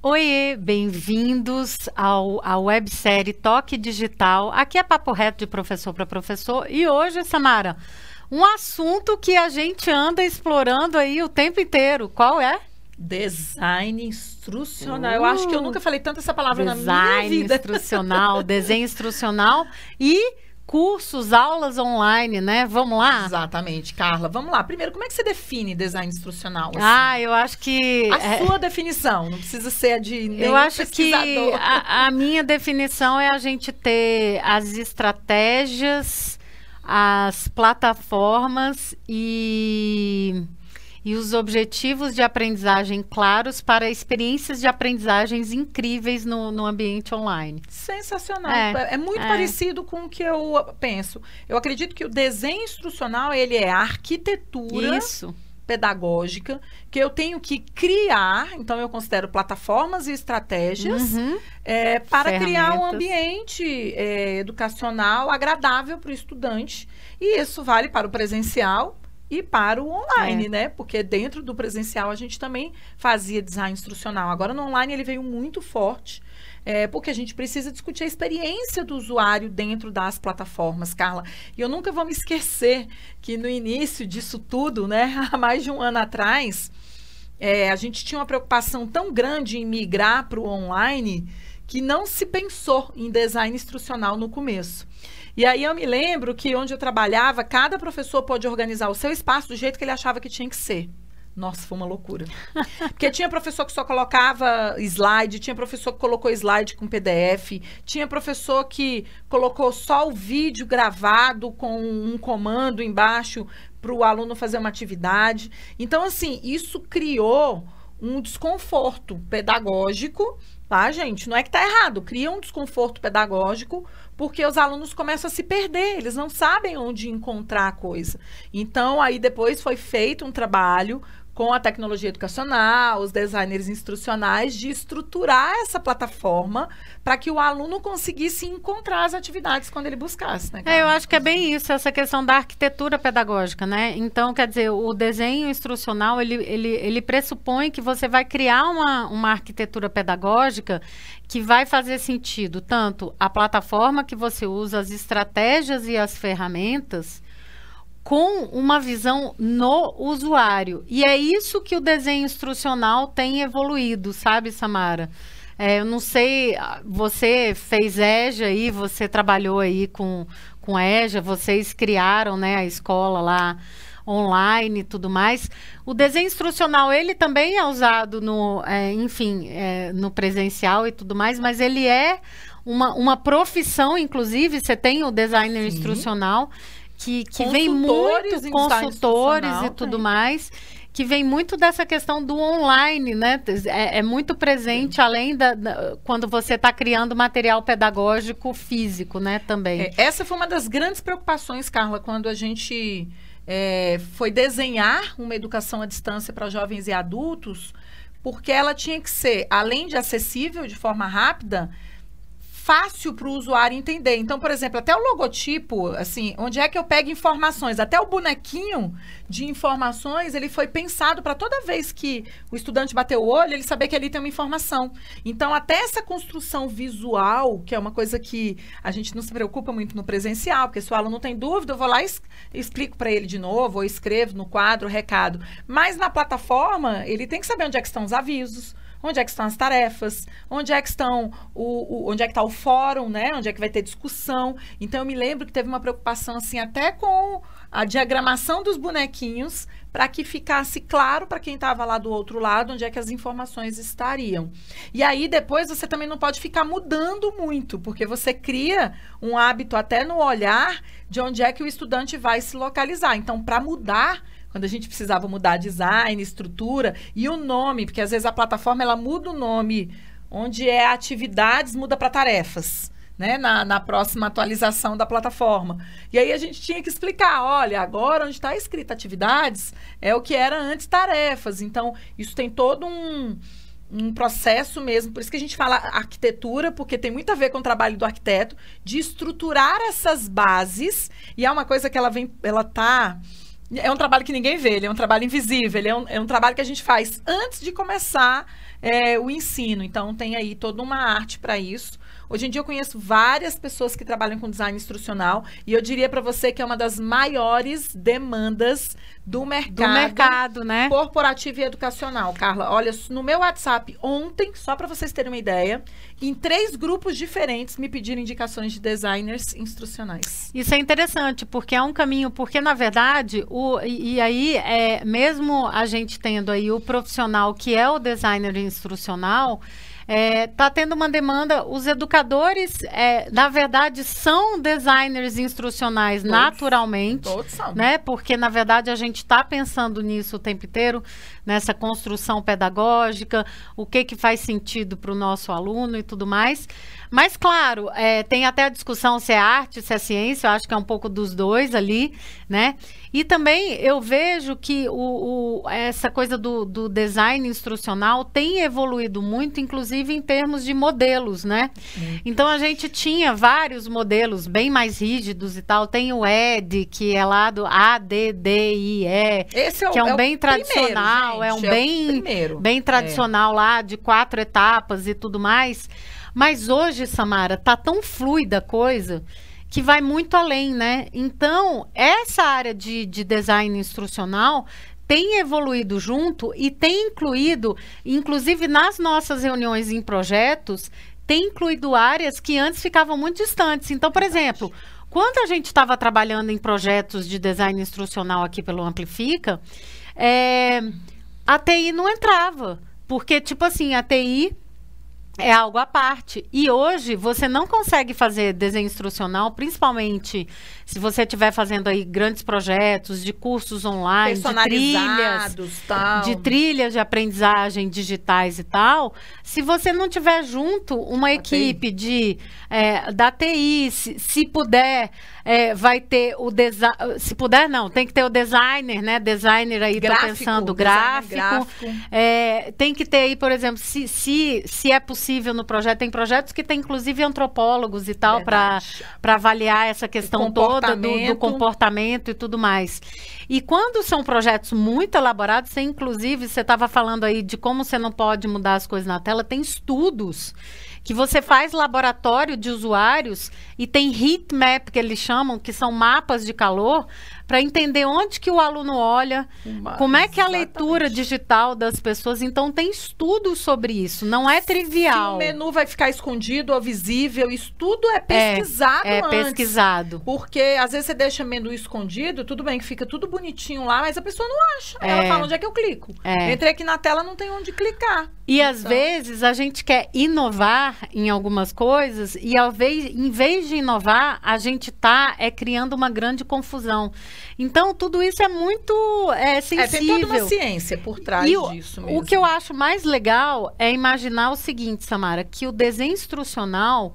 Oi, bem-vindos ao, à websérie Toque Digital. Aqui é Papo Reto de professor para professor. E hoje, Samara, um assunto que a gente anda explorando aí o tempo inteiro. Qual é? Design instrucional. Uh, Eu acho que eu nunca falei tanto essa palavra na minha Design vida. instrucional, desenho instrucional e cursos, aulas online, né? Vamos lá? Exatamente, Carla. Vamos lá. Primeiro, como é que você define design instrucional? assim? Ah, eu acho que. a é, sua definição, não precisa ser a de nenhum eu acho que a, a minha definição é a gente ter as estratégias, as plataformas e, e os objetivos de aprendizagem claros para experiências de aprendizagens incríveis no, no ambiente online. Sensacional. É, É, muito é. parecido com o que eu penso. Eu acredito que o desenho instrucional, ele é a arquitetura Isso. pedagógica que eu tenho que criar, então eu considero plataformas e estratégias Uhum. é, para criar um ambiente é, educacional agradável para o estudante. E isso vale para o presencial e para o online, É. né? Porque dentro do presencial a gente também fazia design instrucional. Agora no online ele veio muito forte. é, porque a gente precisa discutir a experiência do usuário dentro das plataformas, Carla. E eu nunca vou me esquecer que no início disso tudo, né, há mais de um ano atrás, é, a gente tinha uma preocupação tão grande em migrar para o online que não se pensou em design instrucional no começo. E aí eu me lembro que onde eu trabalhava, cada professor pôde organizar o seu espaço do jeito que ele achava que tinha que ser. Nossa, foi uma loucura. Porque tinha professor que só colocava slide, tinha professor que colocou slide com PDF, tinha professor que colocou só o vídeo gravado com um comando embaixo para o aluno fazer uma atividade. Então, assim, isso criou um desconforto pedagógico, tá, gente? Não é que tá errado, cria um desconforto pedagógico porque os alunos começam a se perder, eles não sabem onde encontrar a coisa. Então, aí depois foi feito um trabalho com a tecnologia educacional, os designers instrucionais, de estruturar essa plataforma para que o aluno conseguisse encontrar as atividades quando ele buscasse. Né, É, eu acho que é bem isso, essa questão da arquitetura pedagógica, né? Então, quer dizer, o desenho instrucional, ele, ele, ele pressupõe que você vai criar uma, uma arquitetura pedagógica que vai fazer sentido tanto a plataforma que você usa, as estratégias e as ferramentas, com uma visão no usuário. E é isso que o desenho instrucional tem evoluído, sabe, Samara? É, eu não sei, ah, você fez EJA aí, você trabalhou aí com, com EJA, vocês criaram né, a escola lá online e tudo mais. O desenho instrucional, ele também é usado no, é, enfim, é, no presencial e tudo mais, mas ele é uma, uma profissão, inclusive, você tem o designer Sim. instrucional, que, que vem muito consultores e tudo tem. mais, que vem muito dessa questão do online, né? É, é muito presente, além da, da- quando você está criando material pedagógico físico, né? Também. É, essa foi uma das grandes preocupações, Carla, quando a gente é, foi desenhar uma educação à distância para jovens e adultos, porque ela tinha que ser, além de acessível de forma rápida, fácil para o usuário entender. Então, por exemplo, até o logotipo, assim, onde é que eu pego informações, até o bonequinho de informações, ele foi pensado para toda vez que o estudante bater o olho, ele saber que ali tem uma informação. Então, até essa construção visual, que é uma coisa que a gente não se preocupa muito no presencial, porque se o aluno tem dúvida, eu vou lá e explico para ele de novo, ou escrevo no quadro o recado. Mas na plataforma, ele tem que saber onde é que estão os avisos, onde é que estão as tarefas, onde é que estão o, o- onde é que está o fórum, né? Onde é que vai ter discussão. Então eu me lembro que teve uma preocupação assim até com a diagramação dos bonequinhos para que ficasse claro para quem estava lá do outro lado onde é que as informações estariam. E aí depois você também não pode ficar mudando muito, porque você cria um hábito até no olhar de onde é que o estudante vai se localizar. Então, para mudar quando a gente precisava mudar design, estrutura e o nome, porque às vezes a plataforma ela muda o nome, onde é atividades, muda para tarefas. Né, na, na próxima atualização da plataforma. E aí a gente tinha que explicar: olha, agora onde está escrito atividades é o que era antes tarefas. Então, isso tem todo um, um processo mesmo. Por isso que a gente fala arquitetura, porque tem muito a ver com o trabalho do arquiteto, de estruturar essas bases. E é uma coisa que ela vem, ela tá. É um trabalho que ninguém vê, ele é um trabalho invisível, ele é um, é um trabalho que a gente faz antes de começar é, o ensino. Então, tem aí toda uma arte para isso. Hoje em dia eu conheço várias pessoas que trabalham com design instrucional e eu diria para você que é uma das maiores demandas do mercado, do mercado, né? Corporativo e educacional, Carla. Olha, no meu WhatsApp ontem, só para vocês terem uma ideia, em três grupos diferentes me pediram indicações de designers instrucionais. Isso é interessante, porque é um caminho, porque na verdade, o, e, e aí, é, mesmo a gente tendo aí o profissional que é o designer instrucional, Está é, tá tendo uma demanda. Os educadores, é, na verdade, são designers instrucionais todos, naturalmente. Todos são. Né? Porque, na verdade, a gente está pensando nisso o tempo inteiro, nessa construção pedagógica, o que, que faz sentido para o nosso aluno e tudo mais. Mas, claro, é, tem até a discussão se é arte, se é ciência, eu acho que é um pouco dos dois ali, né? E também eu vejo que o, o essa coisa do, do, design instrucional tem evoluído muito, inclusive em termos de modelos, né? Então a gente tinha vários modelos bem mais rígidos e tal. Tem o ED, que é lá do ADDIE, Esse é o, que é um é bem tradicional, primeiro, gente, é um bem, bem tradicional é. lá, de quatro etapas e tudo mais. Mas hoje, Samara, tá tão fluida a coisa que vai muito além, né? Então, essa área de, de design instrucional tem evoluído junto e tem incluído, inclusive nas nossas reuniões em projetos, tem incluído áreas que antes ficavam muito distantes. Então, por exemplo, quando a gente estava trabalhando em projetos de design instrucional aqui pelo Amplifica, é, a TI não entrava. Porque, tipo assim, a TI é algo à parte. E hoje você não consegue fazer desenho instrucional, principalmente se você estiver fazendo aí grandes projetos de cursos online, de trilhas, tal. de trilhas de aprendizagem digitais e tal, se você não tiver junto uma equipe de é, da TI, se, se puder, é, vai ter o design, se puder não, tem que ter o designer, né? Designer aí, gráfico, pensando gráfico, gráfico. É, tem que ter aí, por exemplo, se, se, se é possível no projeto, tem projetos que tem inclusive antropólogos e tal para avaliar essa questão toda toda do, do, comportamento. e tudo mais. E quando são projetos muito elaborados, você, inclusive, você estava falando aí de como você não pode mudar as coisas na tela, tem estudos que você faz laboratório de usuários e tem heat map que eles chamam, que são mapas de calor, para entender onde que o aluno olha, como é que é a leitura digital das pessoas. Então tem estudos sobre isso, não é trivial. Se o menu vai ficar escondido ou visível, isso tudo é pesquisado é, é antes. pesquisado. Porque às vezes você deixa o menu escondido, tudo bem que fica tudo bonitinho lá, mas a pessoa não acha. É. Ela fala onde é que eu clico. É. Entrei aqui na tela, não tem onde clicar. E então... às vezes a gente quer inovar em algumas coisas e ao vez, em vez de inovar, a gente tá é criando uma grande confusão. Então, tudo isso é muito é, sensível. É, tem toda uma ciência por trás e disso mesmo. O que eu acho mais legal é imaginar o seguinte, Samara, que o desenho instrucional...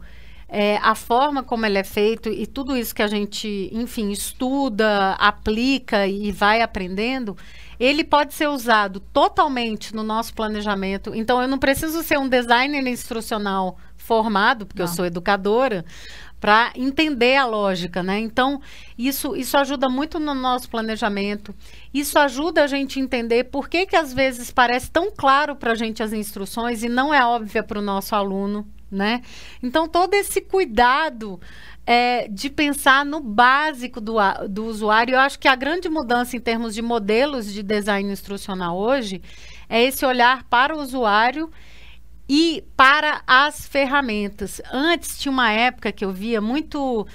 É, a forma como ele é feito e tudo isso que a gente, enfim, estuda, aplica e vai aprendendo, ele pode ser usado totalmente no nosso planejamento. Então, eu não preciso ser um designer instrucional formado, porque não. eu sou educadora, para entender a lógica, né? Então, isso, isso ajuda muito no nosso planejamento. Isso ajuda a gente entender por que, que às vezes parece tão claro para a gente as instruções e não é óbvia para o nosso aluno, né? Então, todo esse cuidado é, de pensar no básico do, do usuário, eu acho que a grande mudança em termos de modelos de design instrucional hoje é esse olhar para o usuário e para as ferramentas. Antes tinha uma época que eu via muito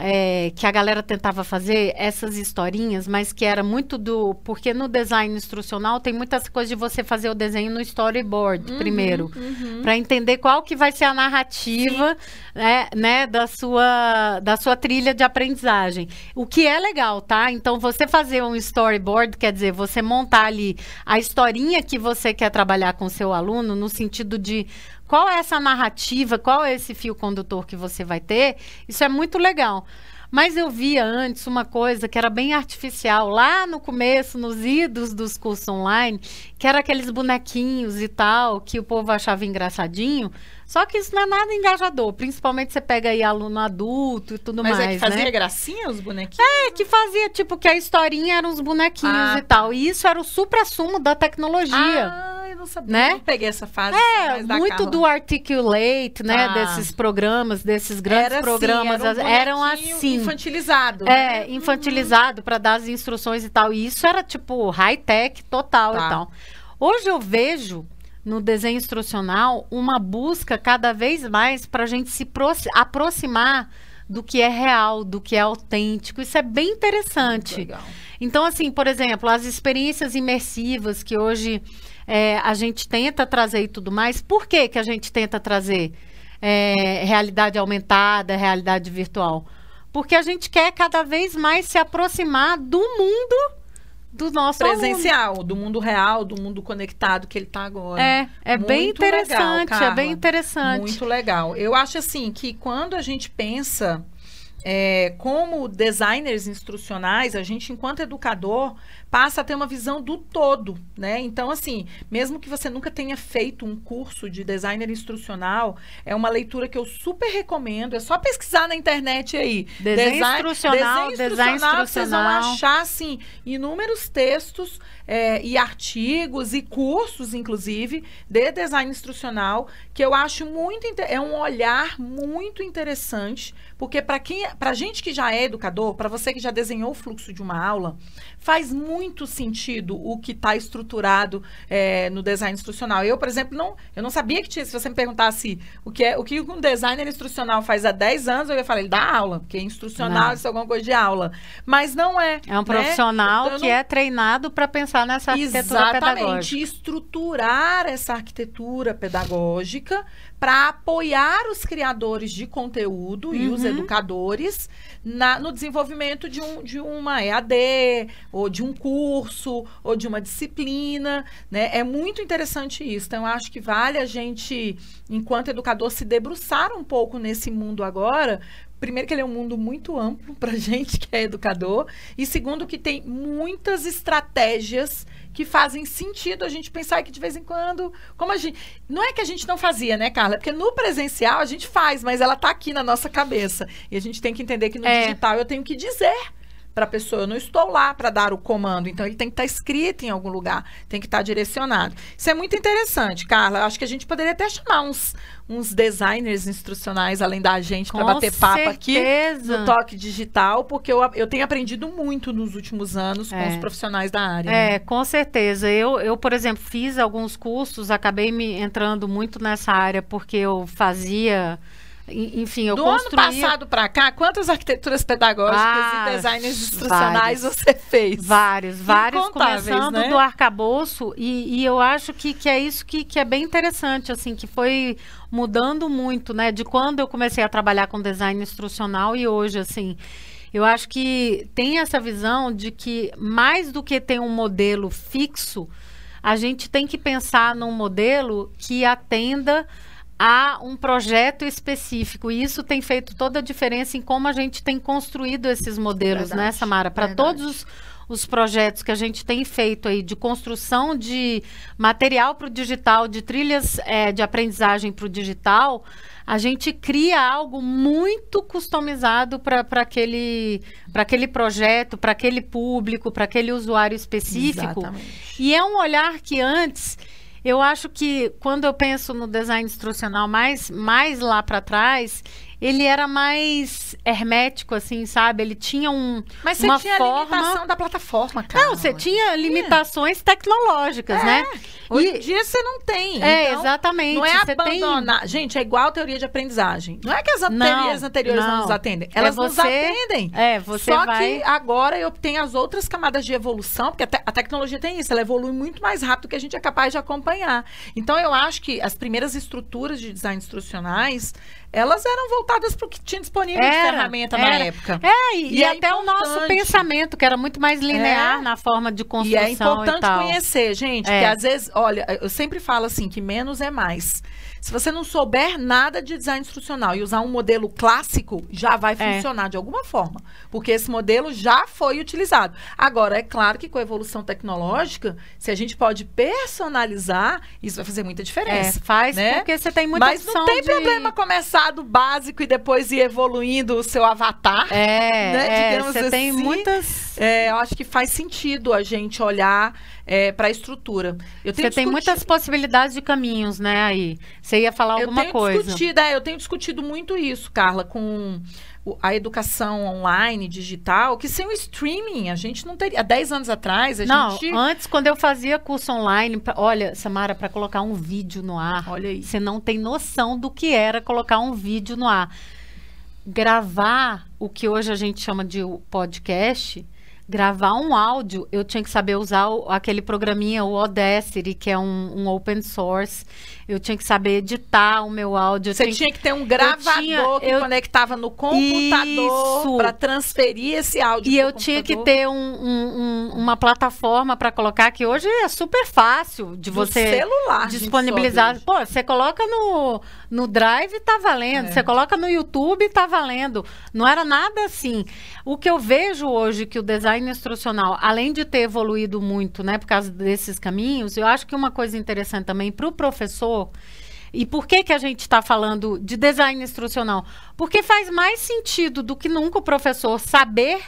é, que a galera tentava fazer essas historinhas, mas que era muito do. Porque no design instrucional tem muitas coisas de você fazer o desenho no storyboard uhum, primeiro. Uhum. para entender qual que vai ser a narrativa né, né, da, sua, da sua trilha de aprendizagem. O que é legal, tá? Então, você fazer um storyboard, quer dizer, você montar ali a historinha que você quer trabalhar com seu aluno, no sentido de qual é essa narrativa, qual é esse fio condutor que você vai ter, isso é muito legal. Mas eu via antes uma coisa que era bem artificial, lá no começo, nos idos dos cursos online, que era aqueles bonequinhos e tal, que o povo achava engraçadinho. Só que isso não é nada engajador, principalmente você pega aí aluno adulto e tudo Mas mais. Mas é que fazia né? gracinha os bonequinhos? É, que fazia, tipo, que a historinha eram os bonequinhos ah, e tal. E isso era o supra-sumo da tecnologia. Ah, não sabia. Né? Não peguei essa fase. É, da muito do Articulate, né? Ah. Desses programas, desses grandes Era assim, programas, era um eram assim. Infantilizado. né? É, infantilizado para dar as instruções e tal. E isso era tipo high-tech total Tá. e tal. Hoje eu vejo no desenho instrucional uma busca cada vez mais para a gente se proxi- aproximar do que é real, do que é autêntico. Isso é bem interessante. Legal. Então, assim, por exemplo, as experiências imersivas que hoje é, a gente tenta trazer e tudo mais, por que, que a gente tenta trazer é, realidade aumentada, realidade virtual? Porque a gente quer cada vez mais se aproximar do mundo do nosso aluno. Presencial, do mundo real, do mundo conectado que ele tá agora. É, é bem Muito legal, interessante, é bem interessante. Muito legal. Eu acho assim que quando a gente pensa é, como designers instrucionais, a gente, enquanto educador, passa a ter uma visão do todo, né? Então, assim, mesmo que você nunca tenha feito um curso de designer instrucional, é uma leitura que eu super recomendo. É só pesquisar na internet aí. Desenho instrucional, design Vocês vão instrucional. achar, assim, inúmeros textos é, e artigos e cursos, inclusive, de design instrucional, que eu acho muito é um olhar muito interessante, porque para quem, para gente que já é educador, para você que já desenhou o fluxo de uma aula, faz muito sentido o que está estruturado é, no design instrucional. Eu, por exemplo, não, eu não sabia que tinha. Se você me perguntasse o que é o que um designer instrucional faz há 10 anos, eu ia falar, ele dá aula, porque instrucional Não. isso é alguma coisa de aula. Mas não é. É um né? profissional que não- é treinado para pensar nessa arquitetura pedagógica. Exatamente, estruturar essa arquitetura pedagógica para apoiar os criadores de conteúdo e os Uhum. educadores na- no desenvolvimento de, um, de uma EAD, ou de um curso, ou de uma disciplina. Né? É muito interessante isso. Então, acho que vale a gente, enquanto educador, se debruçar um pouco nesse mundo agora. Primeiro, que ele é um mundo muito amplo para gente que é educador. E segundo, que tem muitas estratégias que fazem sentido a gente pensar que de vez em quando, como a gente, não é que a gente não fazia, né, Carla? Porque no presencial a gente faz, mas ela tá aqui na nossa cabeça. E a gente tem que entender que no É. digital eu tenho que dizer para a pessoa, eu não estou lá para dar o comando, então ele tem que estar escrito em algum lugar, tem que estar direcionado. Isso é muito interessante, Carla. Eu acho que a gente poderia até chamar uns, uns designers instrucionais além da gente para Com bater papo aqui certeza. no toque digital, porque eu, eu tenho aprendido muito nos últimos anos com É. os profissionais da área. né? É, com certeza. Eu, eu, por exemplo, fiz alguns cursos, acabei me entrando muito nessa área porque eu fazia, enfim, eu Do ano construía... passado para cá, quantas arquiteturas pedagógicas Ah, e designers instrucionais vários. você fez? Vários, vários, começando né? do arcabouço, e, e eu acho que, que é isso que, que é bem interessante, assim, que foi mudando muito, né, de quando eu comecei a trabalhar com design instrucional e hoje, assim, eu acho que tem essa visão de que mais do que ter um modelo fixo, a gente tem que pensar num modelo que atenda a um projeto específico. E isso tem feito toda a diferença em como a gente tem construído esses modelos, Verdade, né, Samara? Para todos os, os projetos que a gente tem feito aí de construção de material para o digital, de trilhas eh, de aprendizagem para o digital, a gente cria algo muito customizado para aquele, aquele projeto, para aquele público, para aquele usuário específico. Exatamente. E é um olhar que antes, eu acho que quando eu penso no design instrucional mais, mais lá para trás, ele era mais hermético, assim, sabe? Ele tinha um. Mas você uma tinha forma... a limitação da plataforma, cara. Não, você tinha limitações tecnológicas, né? Hoje E- em dia você não tem. É, então, exatamente. Não é você tem- abandonar. Gente, é igual a teoria de aprendizagem. Não é que as Não, teorias anteriores não, não. nos atendem. É Elas nos você- atendem. É, você Só vai. que agora eu tenho as outras camadas de evolução, porque a, te- a tecnologia tem isso, ela evolui muito mais rápido do que a gente é capaz de acompanhar. Então eu acho que as primeiras estruturas de design instrucionais, elas eram voltadas para o que tinha disponível de Era, ferramenta na era. época. É, e, E e é até o nosso importante. pensamento, que era muito mais linear É. na forma de E construção é importante tal. conhecer, gente, É. que às vezes, olha, eu sempre falo assim, que menos é mais. Se você não souber nada de design instrucional e usar um modelo clássico, já vai É. funcionar de alguma forma. Porque esse modelo já foi utilizado. Agora, é claro que com a evolução tecnológica, se a gente pode personalizar, isso vai fazer muita É, diferença. faz né? porque você tem muita Mas não tem de- problema começar do básico e depois ir evoluindo o seu avatar. É, né, é, você tem assim. muitas é, eu acho que faz sentido a gente olhar é, para a estrutura. Eu Você tem muitas possibilidades de caminhos, né, aí. Você ia falar alguma eu coisa. Discutido, é, eu tenho discutido muito isso, Carla, com a educação online, digital, que sem o streaming a gente não teria. Há 10 anos atrás, a não, gente. Antes, quando eu fazia curso online, pra, olha, Samara, para colocar um vídeo no ar, olha aí. você não tem noção do que era colocar um vídeo no ar. Gravar o que hoje a gente chama de podcast gravar um áudio, eu tinha que saber usar o, aquele programinha, o Audacity, que é um, um, open source. Eu tinha que saber editar o meu áudio. Você tinha que ter um gravador tinha, que eu... conectava no computador para transferir esse áudio. E eu computador. tinha que ter um, um, uma plataforma para colocar, que hoje é super fácil de Do você celular, disponibilizar. Pô, você coloca no, no Drive, tá valendo. É. Você coloca no YouTube, tá valendo. Não era nada assim. O que eu vejo hoje que o design instrucional, além de ter evoluído muito, né, por causa desses caminhos, eu acho que uma coisa interessante também para o professor. E por que, que a gente está falando de design instrucional? Porque faz mais sentido do que nunca o professor saber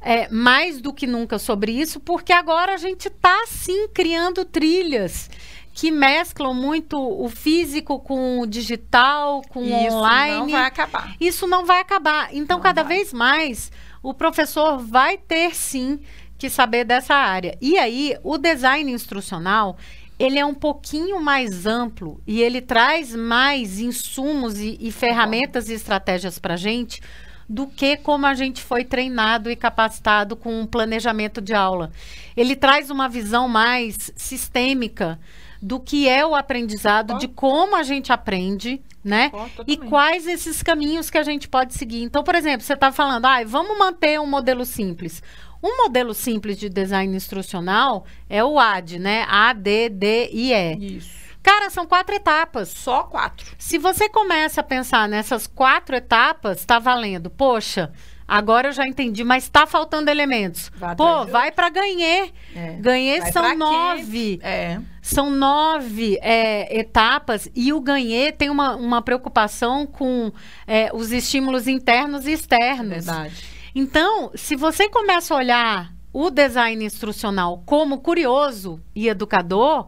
é, mais do que nunca sobre isso, porque agora a gente está sim criando trilhas que mesclam muito o físico com o digital, com o online. Isso não vai acabar. Isso não vai acabar. Então, não cada vai. vez mais o professor vai ter sim que saber dessa área. E aí, o design instrucional, ele é um pouquinho mais amplo e ele traz mais insumos e, e ferramentas e estratégias para a gente do que como a gente foi treinado e capacitado com um planejamento de aula. Ele traz uma visão mais sistêmica do que é o aprendizado, de como a gente aprende, né? e quais esses caminhos que a gente pode seguir. Então, por exemplo, você está falando, ah, vamos manter um modelo simples. Um modelo simples de design instrucional é o AD, né? A, D, D e E. Isso. Cara, são quatro etapas. Só quatro. Se você começa a pensar nessas quatro etapas, está valendo. Poxa, Agora eu já entendi, mas está faltando elementos. Vai Pô, vai para ganhar. É. Ganhar são nove. É. São nove é, etapas e o ganhar tem uma, uma preocupação com é, os estímulos internos e externos. Verdade. Então, se você começa a olhar o design instrucional como curioso e educador,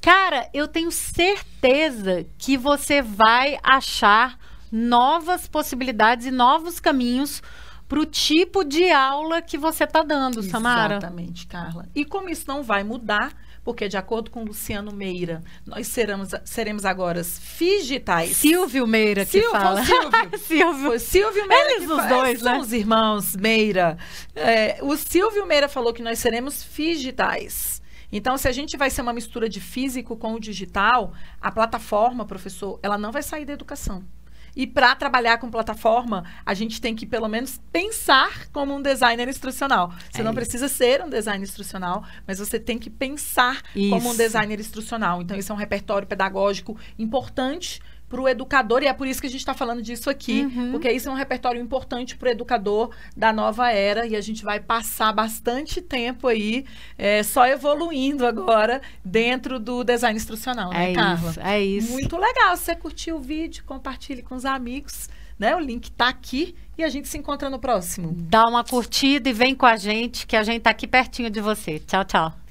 cara, eu tenho certeza que você vai achar novas possibilidades e novos caminhos para o tipo de aula que você está dando, Samara. Exatamente, Carla. E como isso não vai mudar, porque de acordo com Luciano Meira, nós seremos, seremos agora digitais. Silvio Meira que Silvio, fala. Silvio. Silvio. Silvio Meira Eles os dois, né? São os irmãos Meira. É, o Silvio Meira falou que nós seremos digitais. Então, se a gente vai ser uma mistura de físico com o digital, a plataforma, professor, ela não vai sair da educação. E para trabalhar com plataforma, a gente tem que pelo menos pensar como um designer instrucional. Você é não isso. precisa ser um designer instrucional, mas você tem que pensar isso. como um designer instrucional. Então, isso é um repertório pedagógico importante para o educador, e é por isso que a gente está falando disso aqui, uhum. porque isso é um repertório importante para o educador da nova era, e a gente vai passar bastante tempo aí é, só evoluindo agora dentro do design instrucional, né, é Carla? Isso, é isso. Muito legal. Se você curtiu o vídeo, compartilhe com os amigos. Né? O link está aqui e a gente se encontra no próximo. Dá uma curtida e vem com a gente, que a gente está aqui pertinho de você. Tchau, tchau.